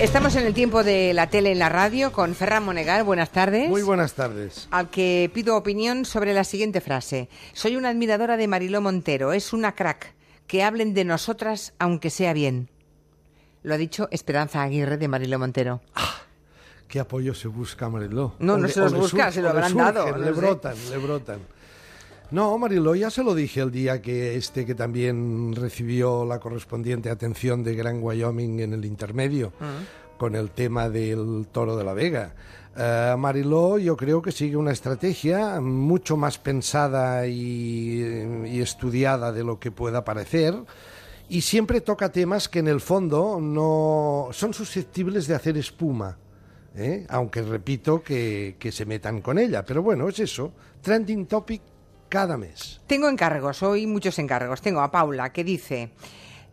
Estamos en el tiempo de la tele en la radio con Ferran Monegal. Buenas tardes. Muy buenas tardes. Al que pido opinión sobre la siguiente frase. Soy una admiradora de Mariló Montero. Es una crack. Que hablen de nosotras aunque sea bien. Lo ha dicho Esperanza Aguirre de Mariló Montero. Ah, ¿Qué apoyo se busca Mariló? No, no se los busca, se lo habrán dado. Le brotan, le brotan. No, Mariló, ya se lo dije el día que este que también recibió la correspondiente atención de Gran Wyoming en el intermedio mm. con el tema del toro de la Vega. Uh, Mariló yo creo que sigue una estrategia mucho más pensada y, y, estudiada de lo que pueda parecer y siempre toca temas que en el fondo no son susceptibles de hacer espuma. ¿eh? Aunque repito que, que se metan con ella. Pero bueno, es eso. Trending topic cada mes. Tengo encargos, hoy muchos encargos. Tengo a Paula que dice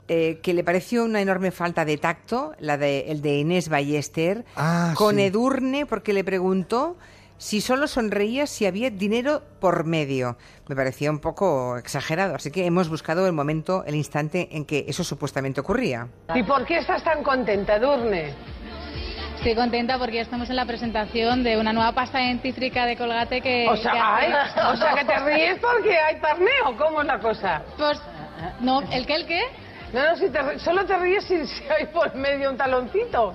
eh, que le pareció una enorme falta de tacto, la de, el de Inés Ballester, ah, con Edurne, porque le preguntó si solo sonreía si había dinero por medio. Me parecía un poco exagerado, así que hemos buscado el momento, el instante en que eso supuestamente ocurría. ¿Y por qué estás tan contenta, Edurne? Estoy contenta porque estamos en la presentación de una nueva pasta dentífrica de Colgate que... O sea, que ay, o sea que te ríes porque hay torneo, ¿cómo es la cosa? Pues, no, ¿el qué, el qué? No, no, si te, solo te ríes si, si hay por medio un taloncito.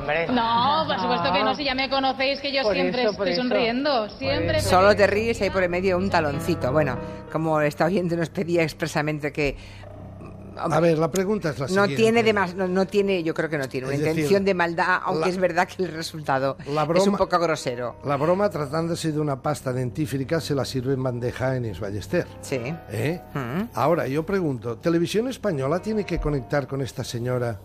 Hombre. No, por supuesto que no, si ya me conocéis que yo Por siempre eso, estoy sonriendo, siempre. Solo te ríes y hay por el medio un taloncito. Bueno, como esta oyente nos pedía expresamente que... A ver, la pregunta es la No siguiente. tiene, demas- no, no tiene, yo creo que no tiene una decir, intención de maldad, aunque la- es verdad que el resultado la es broma- un poco grosero. La broma, tratándose de una pasta dentífrica, se la sirve en bandeja en Ballester. Sí. ¿Eh? Mm. Ahora, yo pregunto, ¿Televisión Española tiene que conectar con esta señora,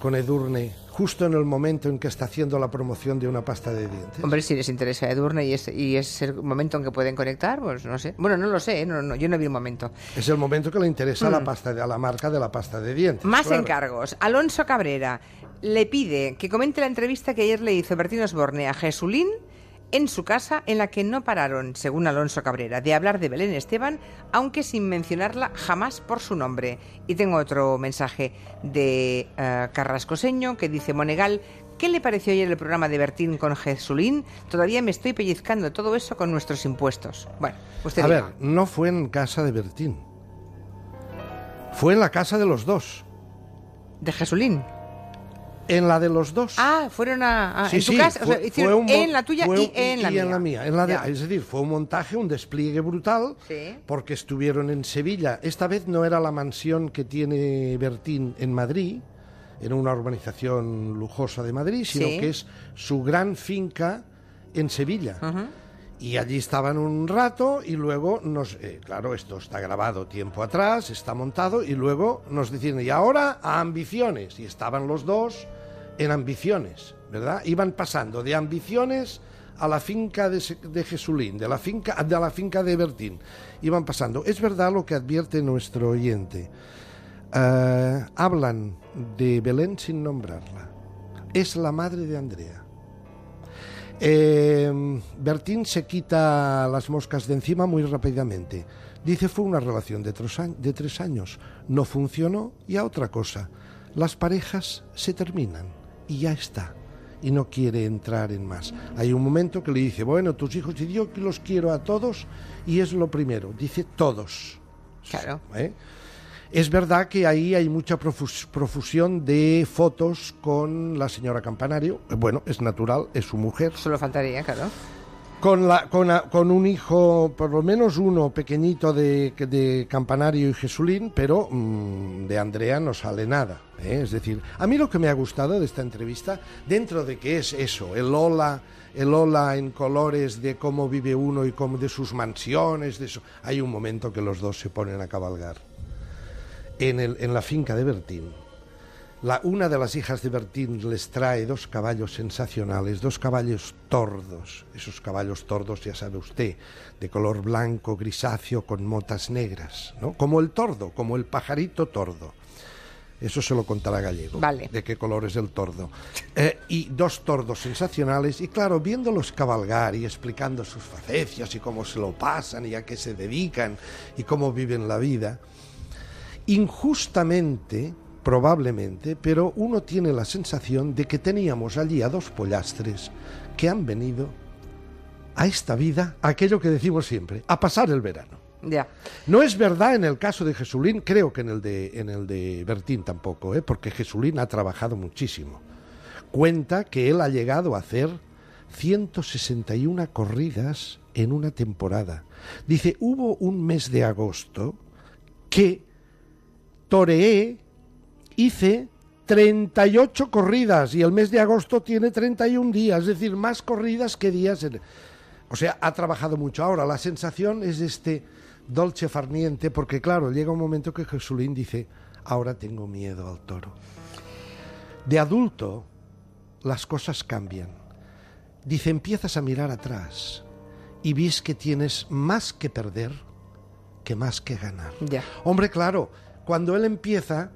con Edurne, justo en el momento en que está haciendo la promoción de una pasta de dientes? Hombre, si les interesa Edurne y es, y es el momento en que pueden conectar, pues no sé. Bueno, no lo sé, ¿eh? no, no, yo no vi el momento. Es el momento que le interesa a la pasta de, a la marca de la pasta de dientes. Mm. Más claro. encargos. Alonso Cabrera le pide que comente la entrevista que ayer le hizo Bertín Osborne a Jesulín en su casa, en la que no pararon, según Alonso Cabrera, de hablar de Belén Esteban, aunque sin mencionarla jamás por su nombre. Y tengo otro mensaje de eh, Carrascoseño que dice Monegal. ¿Qué le pareció ayer el programa de Bertín con Jesulín? Todavía me estoy pellizcando todo eso con nuestros impuestos. Bueno, usted A diga. ver, no fue en casa de Bertín. Fue en la casa de los dos. ¿De Jesulín? En la de los dos. Ah, fueron a, a- Sí, en tu sí, casa, o sea, fue- un mo- en la tuya y en la mía. En la de- Ya. es decir, fue un montaje, un despliegue brutal, Sí. porque estuvieron en Sevilla. Esta vez no era la mansión que tiene Bertín en Madrid, en una urbanización lujosa de Madrid, sino que es su gran finca en Sevilla. Ujú. Y allí estaban un rato y luego nos... eh, claro, esto está grabado tiempo atrás, está montado y luego nos decían, y ahora a ambiciones. Y estaban los dos en ambiciones, ¿verdad? Iban pasando de ambiciones a la finca de, de Jesulín, de la finca, de la finca de Bertín. Iban pasando. Es verdad lo que advierte nuestro oyente. Eh, hablan de Belén sin nombrarla. Es la madre de Andrea. Eh, Bertín se quita las moscas de encima muy rápidamente. Dice fue una relación de tres, años, de tres años. No funcionó y a otra cosa. Las parejas se terminan y ya está. Y no quiere entrar en más. Hay un momento que le dice, bueno, tus hijos y yo los quiero a todos y es lo primero. Dice todos. Claro. ¿eh? Es verdad que ahí hay mucha profus- profusión de fotos con la señora Campanario. Bueno, es natural, es su mujer. Solo faltaría, claro. Con, la, con, a- con un hijo, por lo menos uno pequeñito de, de Campanario y Jesulín, pero mm, de Andrea no sale nada. ¿eh? Es decir, a mí lo que me ha gustado de esta entrevista, dentro de que es eso, el hola, el hola en colores de cómo vive uno y cómo de sus mansiones, de eso, hay un momento que los dos se ponen a cabalgar en, el, en la finca de Bertín. La, una de las hijas de Bertín les trae dos caballos sensacionales, dos caballos tordos. Esos caballos tordos, ya sabe usted, de color blanco, grisáceo, con motas negras, ¿no? Como el tordo, como el pajarito tordo. Eso se lo contará Gallego. Vale. De qué color es el tordo. Eh, y dos tordos sensacionales. Y claro, viéndolos cabalgar y explicando sus facecias y cómo se lo pasan y a qué se dedican y cómo viven la vida, injustamente probablemente, pero uno tiene la sensación de que teníamos allí a dos pollastres que han venido a esta vida, aquello que decimos siempre, a pasar el verano. Ya. No es verdad en el caso de Jesulín, creo que en el de, en el de Bertín tampoco, ¿eh? porque Jesulín ha trabajado muchísimo. Cuenta que él ha llegado a hacer 161 corridas en una temporada. Dice, hubo un mes de agosto que toreé, hice 38 corridas y el mes de agosto tiene 31 días, es decir, más corridas que días. En... O sea, ha trabajado mucho. Ahora, la sensación es este dolce farniente, porque claro, llega un momento que Jesulín dice, ahora tengo miedo al toro. De adulto, las cosas cambian. Dice, empiezas a mirar atrás y ves que tienes más que perder que más que ganar. Hombre, claro, cuando él empieza,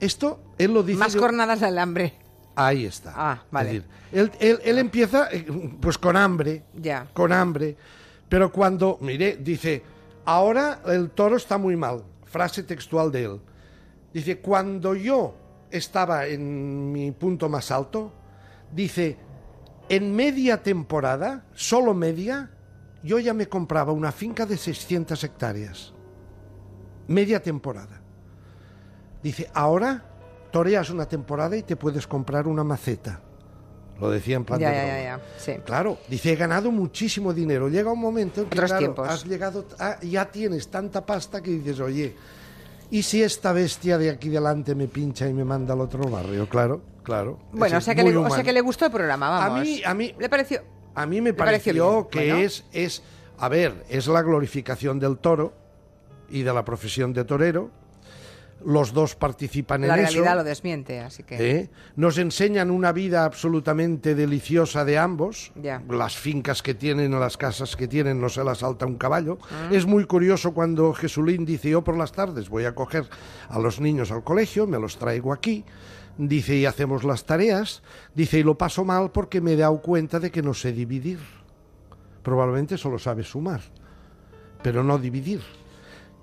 esto, él lo dice... Más jornadas al hambre. Ahí está. Ah, vale. Es decir, él, él- él empieza eh, pues con hambre, Ya. con hambre, pero cuando, mire, dice, ahora el toro está muy mal, frase textual de él. Dice, cuando yo estaba en mi punto más alto, dice, en media temporada, solo media, yo ya me compraba una finca de 600 hectáreas. Media temporada. Dice, ahora toreas una temporada y te puedes comprar una maceta. Lo decía en plan Ya, de ya, broma. ya, ya. Sí. Claro, dice, he ganado muchísimo dinero. Llega un momento en que Otros claro, tiempos. has llegado, a- ya tienes tanta pasta que dices, oye, ¿y si esta bestia de aquí delante me pincha y me manda al otro barrio? Claro, claro. Bueno, o sea, que le, o sea que le gustó el programa, vamos. A mí- a mí- Le pareció... A mí me ¿Le pareció que Bueno. es, es, a ver, es la glorificación del toro y de la profesión de torero. Los dos participan La en realidad eso. lo desmiente, así que... ¿eh? Nos enseñan una vida absolutamente deliciosa de ambos. Ya. Las fincas que tienen, las casas que tienen, no se las salta un caballo. Ah. Es muy curioso cuando Jesulín dice, yo por las tardes voy a coger a los niños al colegio, me los traigo aquí. Dice, y hacemos las tareas. Dice, y lo paso mal porque me he dado cuenta de que no sé dividir. Probablemente solo sabe sumar, pero no dividir.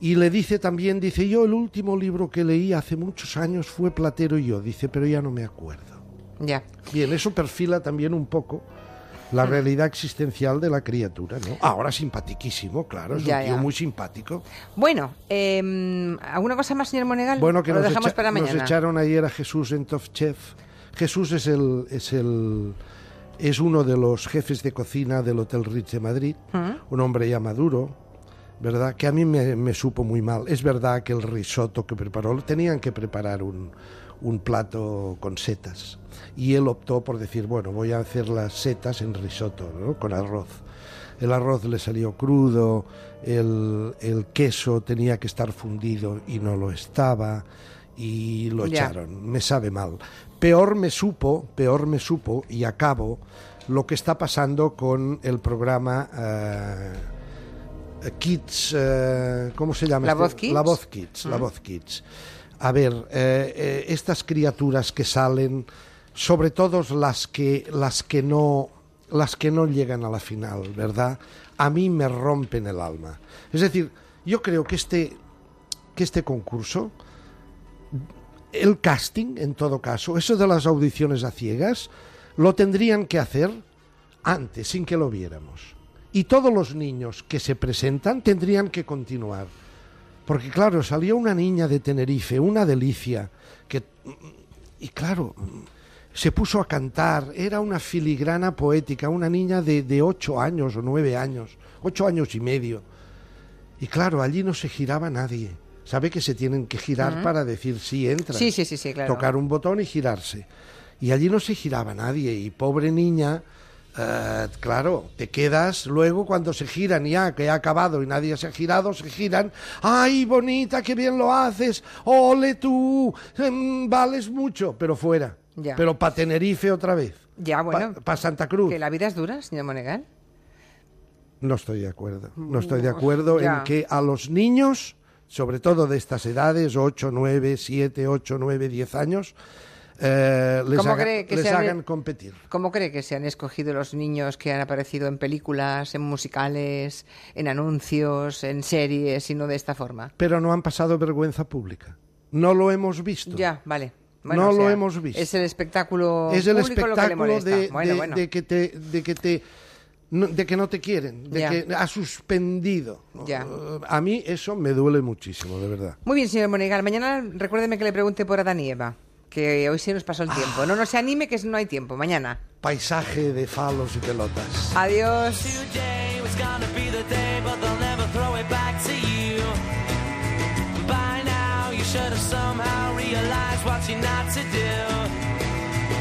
Y le dice también, dice, yo el último libro que leí hace muchos años fue Platero y yo, dice, pero ya no me acuerdo. Ya. Bien, eso perfila también un poco la realidad existencial de la criatura, ¿no? Ahora simpatiquísimo, claro, es Ya, un tío ya. muy simpático. Bueno, eh, ¿alguna cosa más, señor Monegal? Bueno, que ¿O lo nos, dejamos echa- para nos mañana? echaron ayer a Jesús en Top Chef. Jesús es el, es el es uno de los jefes de cocina del Hotel Ritz de Madrid, un hombre ya maduro, ¿verdad? Que a mí me, me supo muy mal. Es verdad que el risotto que preparó, tenían que preparar un, un plato con setas. Y él optó por decir, bueno, voy a hacer las setas en risotto, ¿no? Con arroz. El arroz le salió crudo, el, el queso tenía que estar fundido y no lo estaba, y lo echaron. Me sabe mal. Peor me supo, peor me supo, y acabo, lo que está pasando con el programa eh, Kids, eh, ¿cómo se llama? ¿La este? Voz Kids? La Voz Kids, la Voz Kids. A ver, eh, eh, estas criaturas que salen, sobre todo las que, las que no, las que no llegan a la final, ¿verdad? A mí me rompen el alma. Es decir, yo creo que este, que este concurso, el casting, en todo caso, eso de las audiciones a ciegas, lo tendrían que hacer antes, sin que lo viéramos. Y todos los niños que se presentan tendrían que continuar. Porque claro, salió una niña de Tenerife, una delicia, que... Y claro, se puso a cantar, era una filigrana poética, una niña de, de ocho años o nueve años, ocho años y medio. Y claro, allí no se giraba nadie. Sabe que se tienen que girar para decir sí entra. Sí, sí, sí, sí, claro. Tocar un botón y girarse. Y allí no se giraba nadie. Y pobre niña, eh, claro, te quedas luego cuando se giran ya, que ha acabado y nadie se ha girado, se giran. ¡Ay, bonita, qué bien lo haces! ¡Ole tú! Em, vales mucho, pero fuera. Ya. Pero para Tenerife otra vez. Ya, bueno. Para Santa Cruz. ¿Que la vida es dura, señor Monegal? No estoy de acuerdo. No estoy de acuerdo ya. en que a los niños, sobre todo de estas edades, 8, 9, 7, 8, 9, 10 años, eh, les, ¿Cómo haga- cree que les hagan competir. ¿Cómo cree que se han escogido los niños que han aparecido en películas, en musicales, en anuncios, en series y no de esta forma? Pero no han pasado vergüenza pública. no lo hemos visto. Ya, vale. Bueno, no o lo sea, hemos visto. Es el espectáculo es el lo que espectáculo molesta. de, Bueno, de- bueno. de que te de que te no, de que no te quieren, de Ya. que ha suspendido. Ya. A mí eso me duele muchísimo, de verdad. Muy bien, señor Monegal. Mañana recuérdeme que le pregunte por Adán y Eva, que hoy se nos pasó el tiempo. Ah. No, no se anime que no hay tiempo. Mañana. Paisaje de falos y pelotas. Adiós. should have somehow realized what not to do.